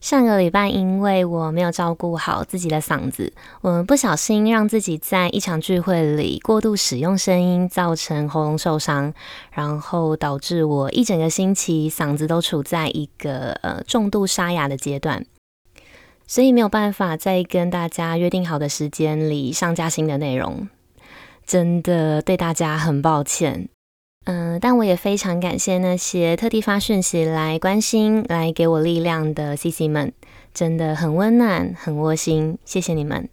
上个礼拜，因为我没有照顾好自己的嗓子，我不小心让自己在一场聚会里过度使用声音，造成喉咙受伤，然后导致我一整个星期嗓子都处在一个呃重度沙哑的阶段，所以没有办法在跟大家约定好的时间里上架新的内容，真的对大家很抱歉。嗯，但我也非常感谢那些特地发讯息来关心、来给我力量的 CC 们，真的很温暖、很窝心，谢谢你们。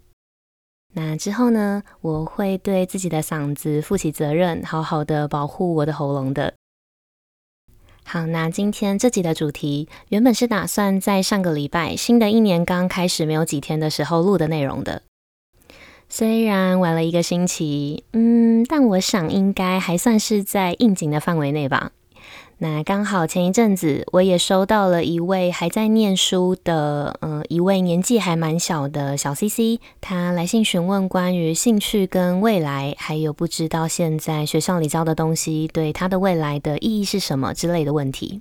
那之后呢，我会对自己的嗓子负起责任，好好的保护我的喉咙的。好，那今天这集的主题原本是打算在上个礼拜新的一年刚开始没有几天的时候录的内容的。虽然晚了一个星期，嗯，但我想应该还算是在应景的范围内吧。那刚好前一阵子我也收到了一位还在念书的，呃，一位年纪还蛮小的小 CC，他来信询问关于兴趣跟未来，还有不知道现在学校里教的东西对他的未来的意义是什么之类的问题。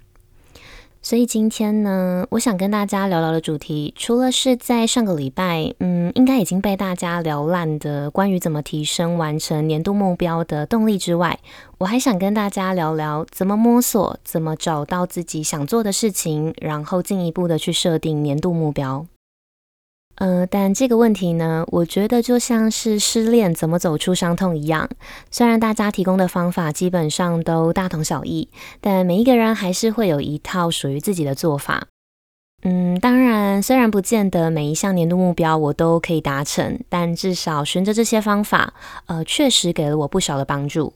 所以今天呢，我想跟大家聊聊的主题，除了是在上个礼拜，嗯，应该已经被大家聊烂的关于怎么提升完成年度目标的动力之外，我还想跟大家聊聊怎么摸索，怎么找到自己想做的事情，然后进一步的去设定年度目标。呃，但这个问题呢，我觉得就像是失恋怎么走出伤痛一样。虽然大家提供的方法基本上都大同小异，但每一个人还是会有一套属于自己的做法。嗯，当然，虽然不见得每一项年度目标我都可以达成，但至少循着这些方法，呃，确实给了我不少的帮助。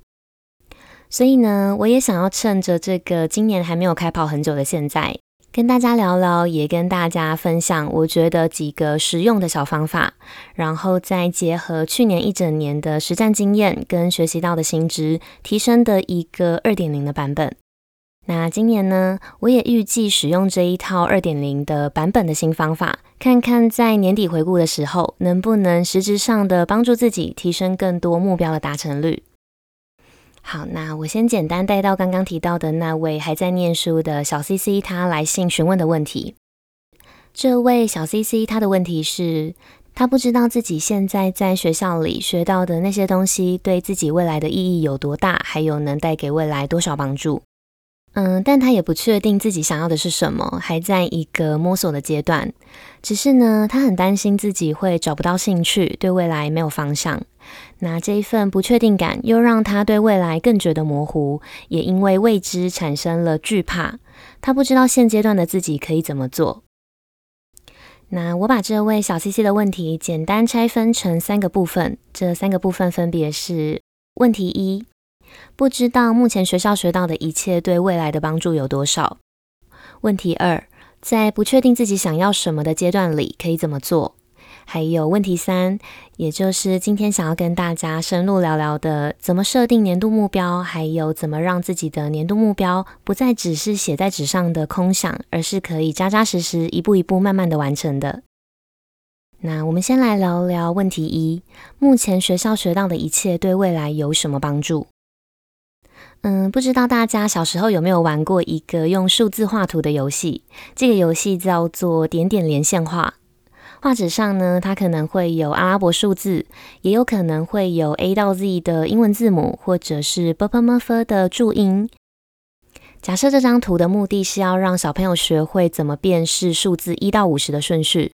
所以呢，我也想要趁着这个今年还没有开跑很久的现在。跟大家聊聊，也跟大家分享，我觉得几个实用的小方法，然后再结合去年一整年的实战经验跟学习到的新知，提升的一个二点零的版本。那今年呢，我也预计使用这一套二点零的版本的新方法，看看在年底回顾的时候，能不能实质上的帮助自己提升更多目标的达成率。好，那我先简单带到刚刚提到的那位还在念书的小 CC，他来信询问的问题。这位小 CC，他的问题是，他不知道自己现在在学校里学到的那些东西对自己未来的意义有多大，还有能带给未来多少帮助。嗯，但他也不确定自己想要的是什么，还在一个摸索的阶段。只是呢，他很担心自己会找不到兴趣，对未来没有方向。那这一份不确定感，又让他对未来更觉得模糊，也因为未知产生了惧怕。他不知道现阶段的自己可以怎么做。那我把这位小 CC 的问题简单拆分成三个部分，这三个部分分别是：问题一。不知道目前学校学到的一切对未来的帮助有多少？问题二，在不确定自己想要什么的阶段里可以怎么做？还有问题三，也就是今天想要跟大家深入聊聊的，怎么设定年度目标，还有怎么让自己的年度目标不再只是写在纸上的空想，而是可以扎扎实实、一步一步慢慢的完成的。那我们先来聊聊问题一，目前学校学到的一切对未来有什么帮助？嗯，不知道大家小时候有没有玩过一个用数字画图的游戏？这个游戏叫做点点连线画。画纸上呢，它可能会有阿拉伯数字，也有可能会有 A 到 Z 的英文字母，或者是 b u p a m u f f 的注音。假设这张图的目的是要让小朋友学会怎么辨识数字一到五十的顺序，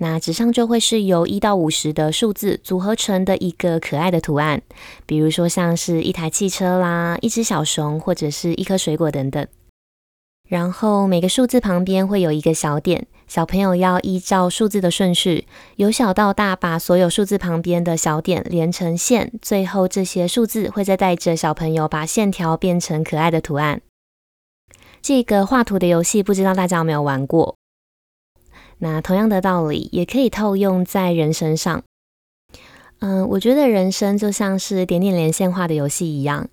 那纸上就会是由一到五十的数字组合成的一个可爱的图案，比如说像是一台汽车啦、一只小熊或者是一颗水果等等。然后每个数字旁边会有一个小点，小朋友要依照数字的顺序，由小到大把所有数字旁边的小点连成线，最后这些数字会再带着小朋友把线条变成可爱的图案。这个画图的游戏，不知道大家有没有玩过？那同样的道理也可以套用在人身上。嗯，我觉得人生就像是点点连线画的游戏一样，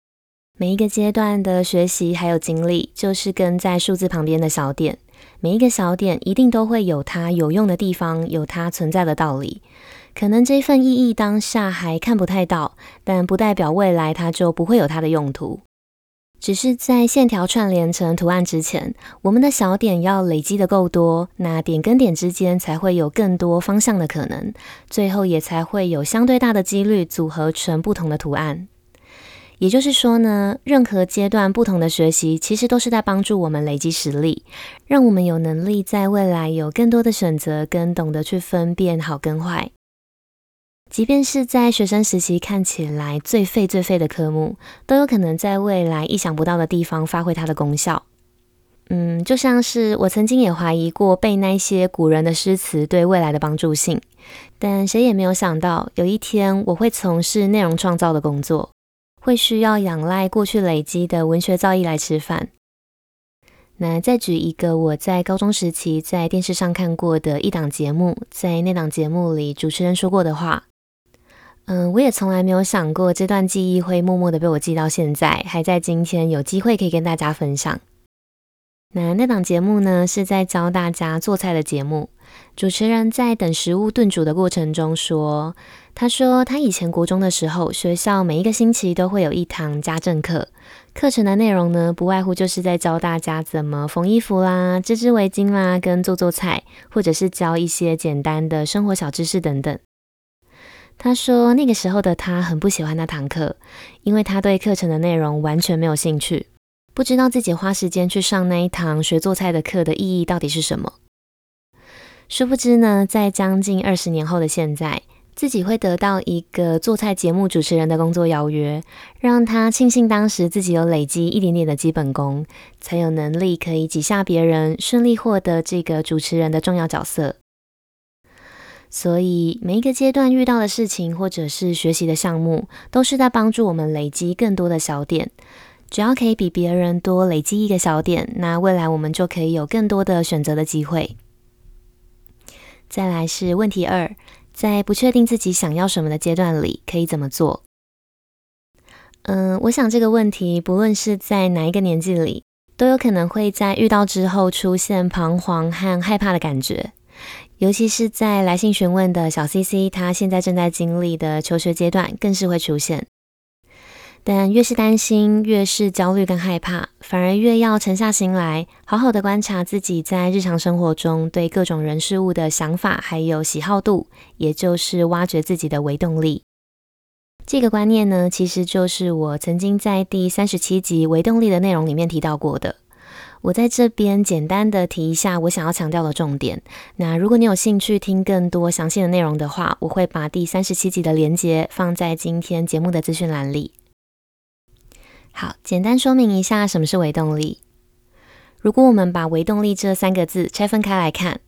每一个阶段的学习还有经历，就是跟在数字旁边的小点。每一个小点一定都会有它有用的地方，有它存在的道理。可能这份意义当下还看不太到，但不代表未来它就不会有它的用途。只是在线条串联成图案之前，我们的小点要累积的够多，那点跟点之间才会有更多方向的可能，最后也才会有相对大的几率组合成不同的图案。也就是说呢，任何阶段不同的学习，其实都是在帮助我们累积实力，让我们有能力在未来有更多的选择，跟懂得去分辨好跟坏。即便是在学生时期看起来最废最废的科目，都有可能在未来意想不到的地方发挥它的功效。嗯，就像是我曾经也怀疑过背那些古人的诗词对未来的帮助性，但谁也没有想到，有一天我会从事内容创造的工作。会需要仰赖过去累积的文学造诣来吃饭。那再举一个我在高中时期在电视上看过的一档节目，在那档节目里主持人说过的话，嗯，我也从来没有想过这段记忆会默默的被我记到现在，还在今天有机会可以跟大家分享。那那档节目呢，是在教大家做菜的节目。主持人在等食物炖煮的过程中说：“他说他以前国中的时候，学校每一个星期都会有一堂家政课，课程的内容呢，不外乎就是在教大家怎么缝衣服啦、织织围巾啦、跟做做菜，或者是教一些简单的生活小知识等等。”他说那个时候的他很不喜欢那堂课，因为他对课程的内容完全没有兴趣。不知道自己花时间去上那一堂学做菜的课的意义到底是什么？殊不知呢，在将近二十年后的现在，自己会得到一个做菜节目主持人的工作邀约，让他庆幸当时自己有累积一点点的基本功，才有能力可以挤下别人，顺利获得这个主持人的重要角色。所以每一个阶段遇到的事情，或者是学习的项目，都是在帮助我们累积更多的小点。只要可以比别人多累积一个小点，那未来我们就可以有更多的选择的机会。再来是问题二，在不确定自己想要什么的阶段里，可以怎么做？嗯，我想这个问题不论是在哪一个年纪里，都有可能会在遇到之后出现彷徨和害怕的感觉，尤其是在来信询问的小 CC，他现在正在经历的求学阶段，更是会出现。但越是担心，越是焦虑跟害怕，反而越要沉下心来，好好的观察自己在日常生活中对各种人事物的想法，还有喜好度，也就是挖掘自己的微动力。这个观念呢，其实就是我曾经在第三十七集微动力的内容里面提到过的。我在这边简单的提一下我想要强调的重点。那如果你有兴趣听更多详细的内容的话，我会把第三十七集的连接放在今天节目的资讯栏里。好，简单说明一下什么是微动力。如果我们把微动力这三个字拆分开来看，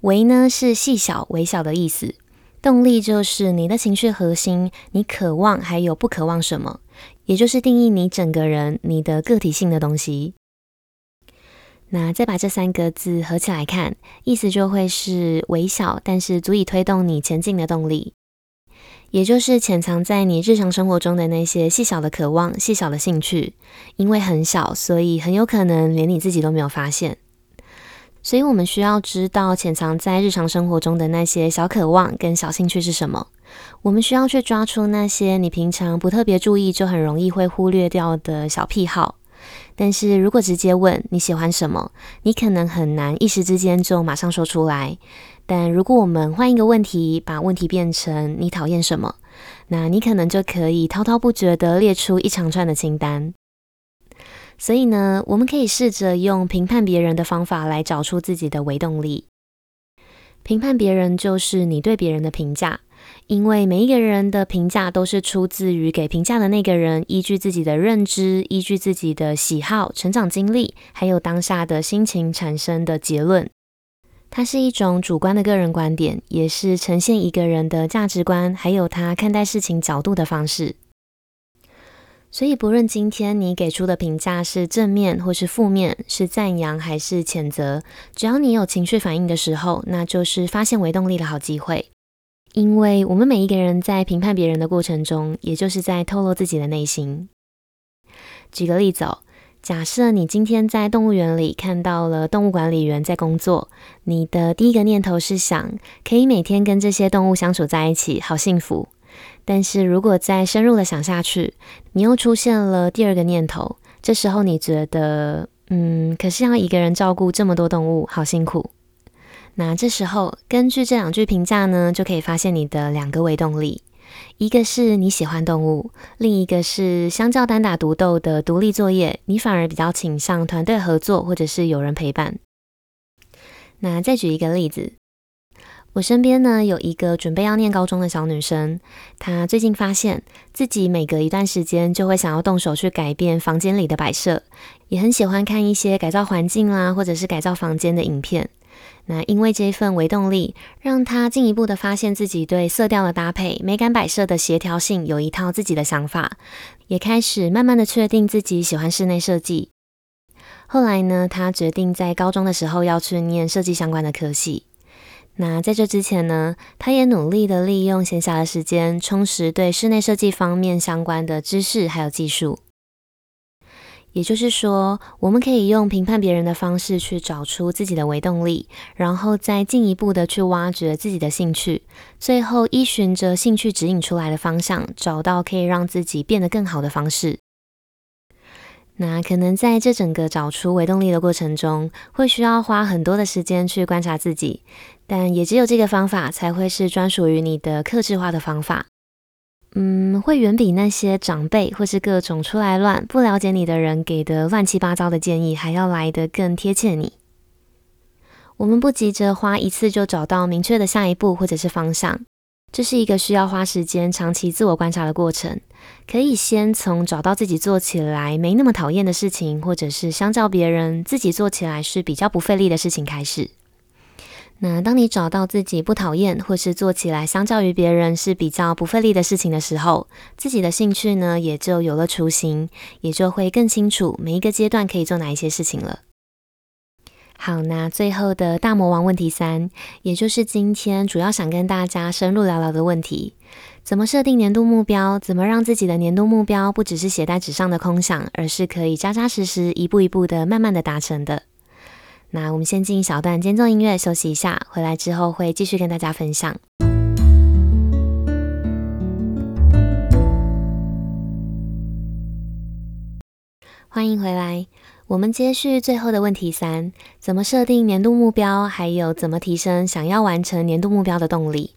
微呢是细小、微小的意思，动力就是你的情绪核心，你渴望还有不渴望什么，也就是定义你整个人、你的个体性的东西。那再把这三个字合起来看，意思就会是微小，但是足以推动你前进的动力。也就是潜藏在你日常生活中的那些细小的渴望、细小的兴趣，因为很小，所以很有可能连你自己都没有发现。所以我们需要知道潜藏在日常生活中的那些小渴望跟小兴趣是什么。我们需要去抓出那些你平常不特别注意，就很容易会忽略掉的小癖好。但是如果直接问你喜欢什么，你可能很难一时之间就马上说出来。但如果我们换一个问题，把问题变成你讨厌什么，那你可能就可以滔滔不绝地列出一长串的清单。所以呢，我们可以试着用评判别人的方法来找出自己的微动力。评判别人就是你对别人的评价，因为每一个人的评价都是出自于给评价的那个人依据自己的认知、依据自己的喜好、成长经历，还有当下的心情产生的结论。它是一种主观的个人观点，也是呈现一个人的价值观，还有他看待事情角度的方式。所以，不论今天你给出的评价是正面或是负面，是赞扬还是谴责，只要你有情绪反应的时候，那就是发现微动力的好机会。因为我们每一个人在评判别人的过程中，也就是在透露自己的内心。举个例子哦，假设你今天在动物园里看到了动物管理员在工作，你的第一个念头是想可以每天跟这些动物相处在一起，好幸福。但是如果再深入的想下去，你又出现了第二个念头，这时候你觉得，嗯，可是要一个人照顾这么多动物，好辛苦。那这时候根据这两句评价呢，就可以发现你的两个微动力。一个是你喜欢动物，另一个是相较单打独斗的独立作业，你反而比较倾向团队合作或者是有人陪伴。那再举一个例子，我身边呢有一个准备要念高中的小女生，她最近发现自己每隔一段时间就会想要动手去改变房间里的摆设，也很喜欢看一些改造环境啦，或者是改造房间的影片。那因为这一份微动力，让她进一步的发现自己对色调的搭配、美感摆设的协调性有一套自己的想法，也开始慢慢的确定自己喜欢室内设计。后来呢，她决定在高中的时候要去念设计相关的科系。那在这之前呢，他也努力的利用闲暇的时间，充实对室内设计方面相关的知识还有技术。也就是说，我们可以用评判别人的方式去找出自己的微动力，然后再进一步的去挖掘自己的兴趣，最后依循着兴趣指引出来的方向，找到可以让自己变得更好的方式。那可能在这整个找出微动力的过程中，会需要花很多的时间去观察自己，但也只有这个方法才会是专属于你的克制化的方法。嗯，会远比那些长辈或是各种出来乱、不了解你的人给的乱七八糟的建议还要来得更贴切你。我们不急着花一次就找到明确的下一步或者是方向，这是一个需要花时间、长期自我观察的过程。可以先从找到自己做起来没那么讨厌的事情，或者是相较别人自己做起来是比较不费力的事情开始。那当你找到自己不讨厌，或是做起来相较于别人是比较不费力的事情的时候，自己的兴趣呢，也就有了雏形，也就会更清楚每一个阶段可以做哪一些事情了。好，那最后的大魔王问题三，也就是今天主要想跟大家深入聊聊的问题：怎么设定年度目标？怎么让自己的年度目标不只是写在纸上的空想，而是可以扎扎实实、一步一步的、慢慢的达成的？那我们先进一小段间奏音乐休息一下，回来之后会继续跟大家分享。欢迎回来，我们接续最后的问题三：怎么设定年度目标？还有怎么提升想要完成年度目标的动力？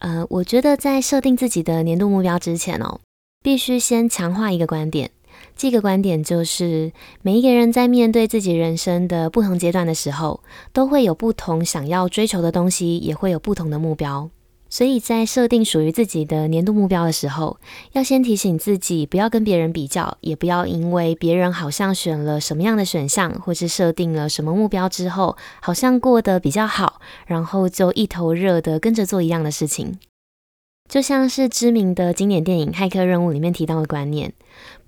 呃，我觉得在设定自己的年度目标之前哦，必须先强化一个观点。这个观点就是，每一个人在面对自己人生的不同阶段的时候，都会有不同想要追求的东西，也会有不同的目标。所以在设定属于自己的年度目标的时候，要先提醒自己，不要跟别人比较，也不要因为别人好像选了什么样的选项，或是设定了什么目标之后，好像过得比较好，然后就一头热的跟着做一样的事情。就像是知名的经典电影《骇客任务》里面提到的观念，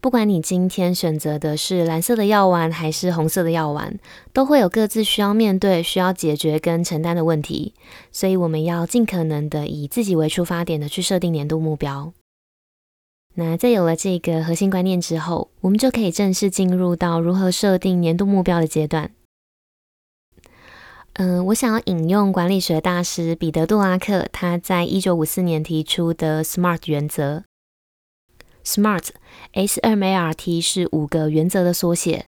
不管你今天选择的是蓝色的药丸还是红色的药丸，都会有各自需要面对、需要解决跟承担的问题。所以我们要尽可能的以自己为出发点的去设定年度目标。那在有了这个核心观念之后，我们就可以正式进入到如何设定年度目标的阶段。嗯、我想要引用管理学大师彼得·杜拉克他在一九五四年提出的 SMART 原则。SMART，S M A R T 是五个原则的缩写。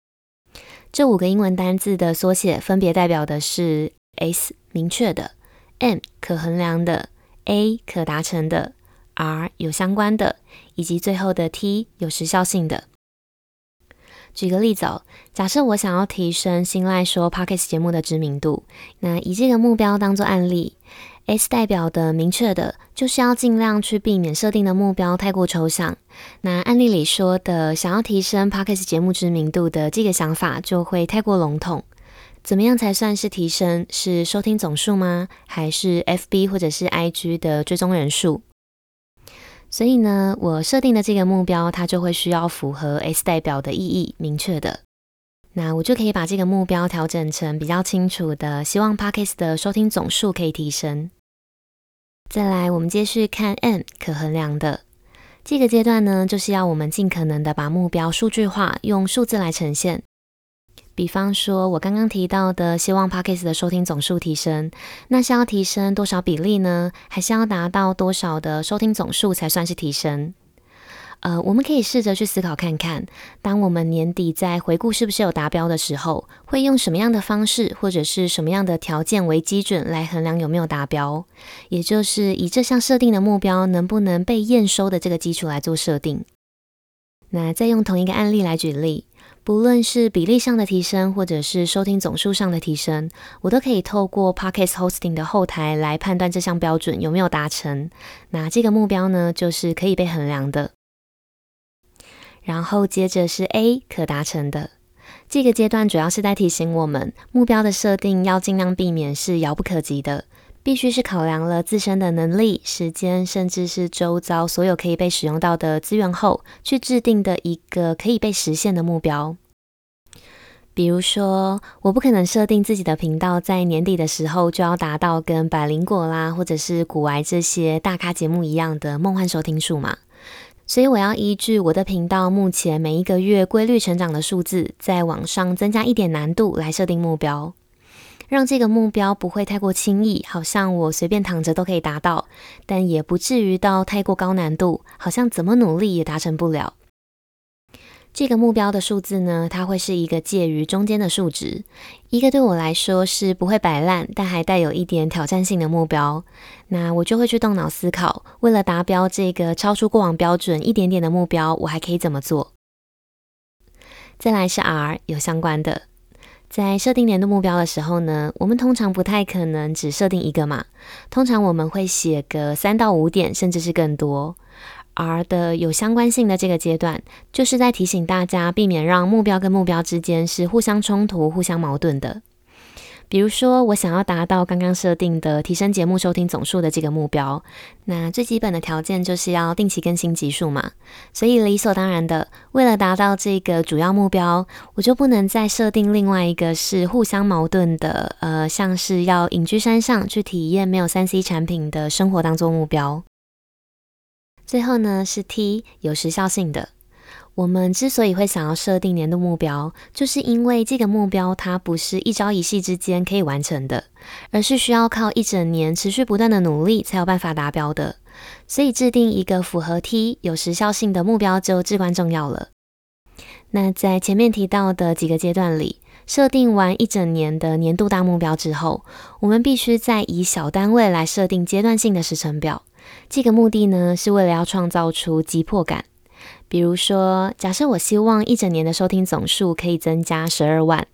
这五个英文单字的缩写分别代表的是 S 明确的，M 可衡量的，A 可达成的，R 有相关的，以及最后的 T 有时效性的。举个例子哦，假设我想要提升新赖说 Podcast 节目的知名度，那以这个目标当做案例，S 代表的明确的，就是要尽量去避免设定的目标太过抽象。那案例里说的想要提升 Podcast 节目知名度的这个想法，就会太过笼统。怎么样才算是提升？是收听总数吗？还是 FB 或者是 IG 的追踪人数？所以呢，我设定的这个目标，它就会需要符合 S 代表的意义，明确的。那我就可以把这个目标调整成比较清楚的，希望 Podcast 的收听总数可以提升。再来，我们继续看 M 可衡量的。这个阶段呢，就是要我们尽可能的把目标数据化，用数字来呈现。比方说，我刚刚提到的，希望 Podcast 的收听总数提升，那是要提升多少比例呢？还是要达到多少的收听总数才算是提升？呃，我们可以试着去思考看看，当我们年底在回顾是不是有达标的时候，会用什么样的方式或者是什么样的条件为基准来衡量有没有达标？也就是以这项设定的目标能不能被验收的这个基础来做设定。那再用同一个案例来举例。不论是比例上的提升，或者是收听总数上的提升，我都可以透过 Podcast Hosting 的后台来判断这项标准有没有达成。那这个目标呢，就是可以被衡量的。然后接着是 A 可达成的。这个阶段主要是在提醒我们，目标的设定要尽量避免是遥不可及的。必须是考量了自身的能力、时间，甚至是周遭所有可以被使用到的资源后，去制定的一个可以被实现的目标。比如说，我不可能设定自己的频道在年底的时候就要达到跟百灵果啦，或者是古癌这些大咖节目一样的梦幻收听数嘛。所以我要依据我的频道目前每一个月规律成长的数字，在往上增加一点难度来设定目标。让这个目标不会太过轻易，好像我随便躺着都可以达到，但也不至于到太过高难度，好像怎么努力也达成不了。这个目标的数字呢，它会是一个介于中间的数值，一个对我来说是不会摆烂，但还带有一点挑战性的目标。那我就会去动脑思考，为了达标这个超出过往标准一点点的目标，我还可以怎么做？再来是 R，有相关的。在设定年度目标的时候呢，我们通常不太可能只设定一个嘛，通常我们会写个三到五点，甚至是更多。而的有相关性的这个阶段，就是在提醒大家避免让目标跟目标之间是互相冲突、互相矛盾的。比如说，我想要达到刚刚设定的提升节目收听总数的这个目标，那最基本的条件就是要定期更新集数嘛。所以理所当然的，为了达到这个主要目标，我就不能再设定另外一个是互相矛盾的，呃，像是要隐居山上去体验没有三 C 产品的生活当做目标。最后呢，是 T 有时效性的。我们之所以会想要设定年度目标，就是因为这个目标它不是一朝一夕之间可以完成的，而是需要靠一整年持续不断的努力才有办法达标的。所以制定一个符合 T 有时效性的目标就至关重要了。那在前面提到的几个阶段里，设定完一整年的年度大目标之后，我们必须再以小单位来设定阶段性的时程表。这个目的呢，是为了要创造出急迫感。比如说，假设我希望一整年的收听总数可以增加十二万，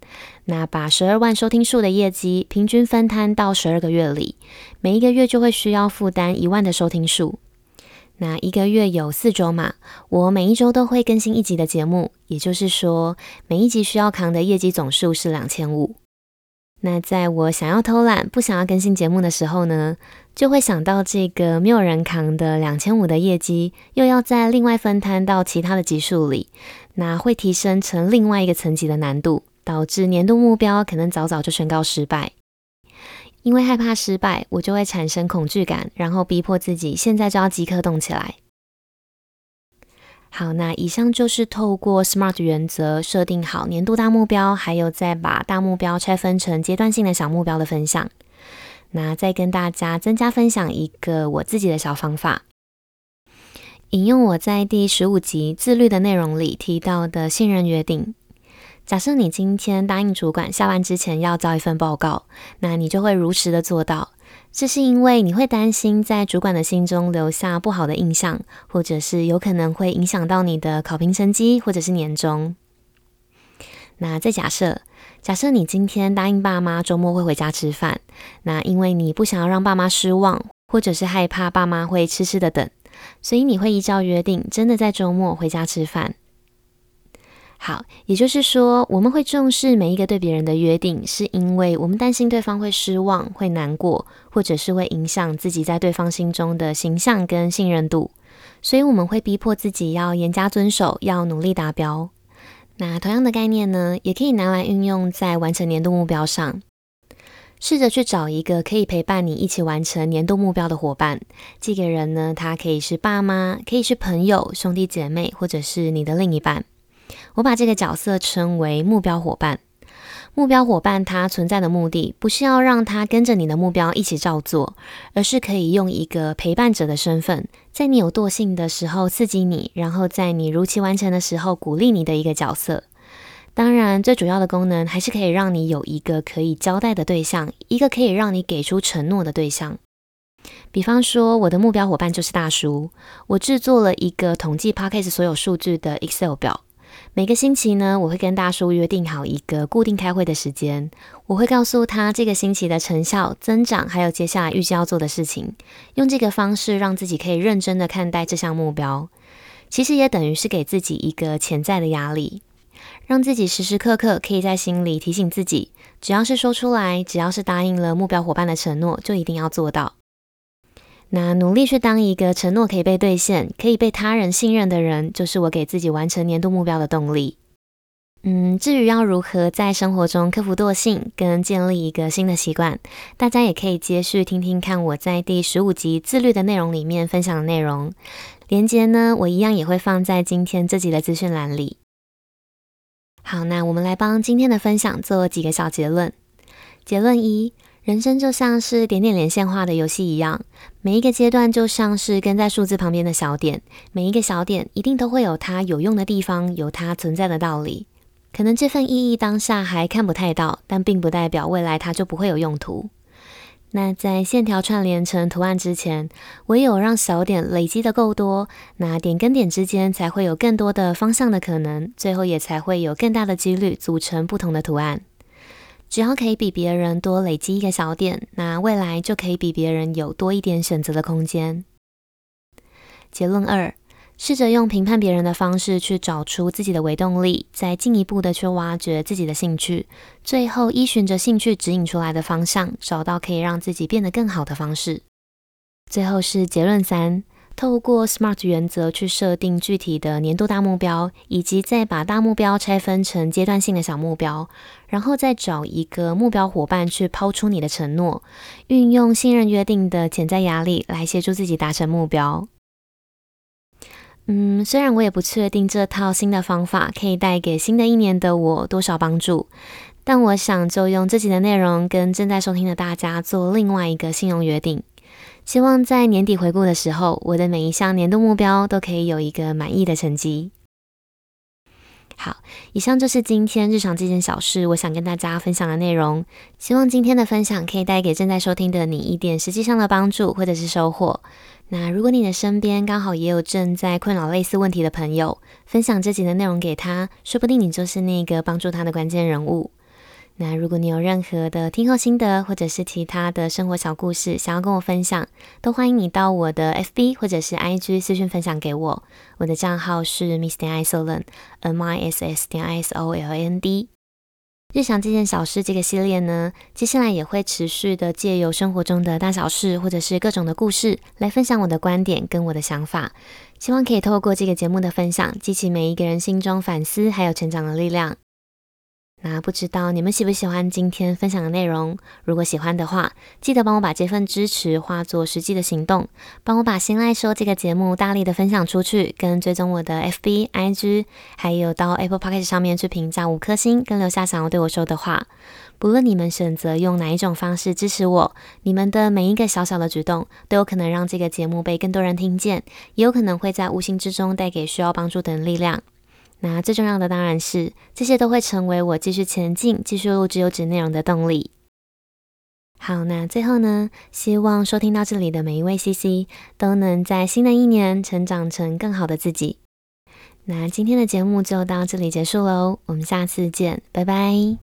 那把十二万收听数的业绩平均分摊到十二个月里，每一个月就会需要负担一万的收听数。那一个月有四周嘛，我每一周都会更新一集的节目，也就是说，每一集需要扛的业绩总数是两千五。那在我想要偷懒、不想要更新节目的时候呢，就会想到这个没有人扛的两千五的业绩，又要再另外分摊到其他的级数里，那会提升成另外一个层级的难度，导致年度目标可能早早就宣告失败。因为害怕失败，我就会产生恐惧感，然后逼迫自己现在就要即刻动起来。好，那以上就是透过 SMART 原则设定好年度大目标，还有再把大目标拆分成阶段性的小目标的分享。那再跟大家增加分享一个我自己的小方法，引用我在第十五集自律的内容里提到的信任约定。假设你今天答应主管下班之前要交一份报告，那你就会如实的做到。这是因为你会担心在主管的心中留下不好的印象，或者是有可能会影响到你的考评成绩，或者是年终。那再假设。假设你今天答应爸妈周末会回家吃饭，那因为你不想要让爸妈失望，或者是害怕爸妈会痴痴的等，所以你会依照约定，真的在周末回家吃饭。好，也就是说，我们会重视每一个对别人的约定，是因为我们担心对方会失望、会难过，或者是会影响自己在对方心中的形象跟信任度，所以我们会逼迫自己要严加遵守，要努力达标。那同样的概念呢，也可以拿来运用在完成年度目标上。试着去找一个可以陪伴你一起完成年度目标的伙伴。这个人呢，他可以是爸妈，可以是朋友、兄弟姐妹，或者是你的另一半。我把这个角色称为目标伙伴。目标伙伴他存在的目的，不是要让他跟着你的目标一起照做，而是可以用一个陪伴者的身份，在你有惰性的时候刺激你，然后在你如期完成的时候鼓励你的一个角色。当然，最主要的功能还是可以让你有一个可以交代的对象，一个可以让你给出承诺的对象。比方说，我的目标伙伴就是大叔，我制作了一个统计 Podcast 所有数据的 Excel 表。每个星期呢，我会跟大叔约定好一个固定开会的时间，我会告诉他这个星期的成效增长，还有接下来预计要做的事情，用这个方式让自己可以认真的看待这项目标。其实也等于是给自己一个潜在的压力，让自己时时刻刻可以在心里提醒自己，只要是说出来，只要是答应了目标伙伴的承诺，就一定要做到。那努力去当一个承诺可以被兑现、可以被他人信任的人，就是我给自己完成年度目标的动力。嗯，至于要如何在生活中克服惰性，跟建立一个新的习惯，大家也可以接续听听看我在第十五集自律的内容里面分享的内容。连接呢，我一样也会放在今天这集的资讯栏里。好，那我们来帮今天的分享做几个小结论。结论一。人生就像是点点连线画的游戏一样，每一个阶段就像是跟在数字旁边的小点，每一个小点一定都会有它有用的地方，有它存在的道理。可能这份意义当下还看不太到，但并不代表未来它就不会有用途。那在线条串联成图案之前，唯有让小点累积的够多，那点跟点之间才会有更多的方向的可能，最后也才会有更大的几率组成不同的图案。只要可以比别人多累积一个小点，那未来就可以比别人有多一点选择的空间。结论二：试着用评判别人的方式去找出自己的微动力，再进一步的去挖掘自己的兴趣，最后依循着兴趣指引出来的方向，找到可以让自己变得更好的方式。最后是结论三。透过 SMART 原则去设定具体的年度大目标，以及再把大目标拆分成阶段性的小目标，然后再找一个目标伙伴去抛出你的承诺，运用信任约定的潜在压力来协助自己达成目标。嗯，虽然我也不确定这套新的方法可以带给新的一年的我多少帮助，但我想就用这集的内容跟正在收听的大家做另外一个信用约定。希望在年底回顾的时候，我的每一项年度目标都可以有一个满意的成绩。好，以上就是今天日常这件小事，我想跟大家分享的内容。希望今天的分享可以带给正在收听的你一点实际上的帮助或者是收获。那如果你的身边刚好也有正在困扰类似问题的朋友，分享这集的内容给他，说不定你就是那个帮助他的关键人物。那如果你有任何的听后心得，或者是其他的生活小故事想要跟我分享，都欢迎你到我的 FB 或者是 IG 私讯分享给我。我的账号是 Miss 点 Isoland，M I S S 点 I S O L A N D。日常这件小事这个系列呢，接下来也会持续的借由生活中的大小事，或者是各种的故事，来分享我的观点跟我的想法。希望可以透过这个节目的分享，激起每一个人心中反思还有成长的力量。那不知道你们喜不喜欢今天分享的内容？如果喜欢的话，记得帮我把这份支持化作实际的行动，帮我把心赖说这个节目大力的分享出去，跟追踪我的 FB、IG，还有到 Apple Podcast 上面去评价五颗星，跟留下想要对我说的话。不论你们选择用哪一种方式支持我，你们的每一个小小的举动，都有可能让这个节目被更多人听见，也有可能会在无形之中带给需要帮助的人力量。那最重要的当然是，这些都会成为我继续前进、继续录制优质内容的动力。好，那最后呢，希望收听到这里的每一位 CC 都能在新的一年成长成更好的自己。那今天的节目就到这里结束喽，我们下次见，拜拜。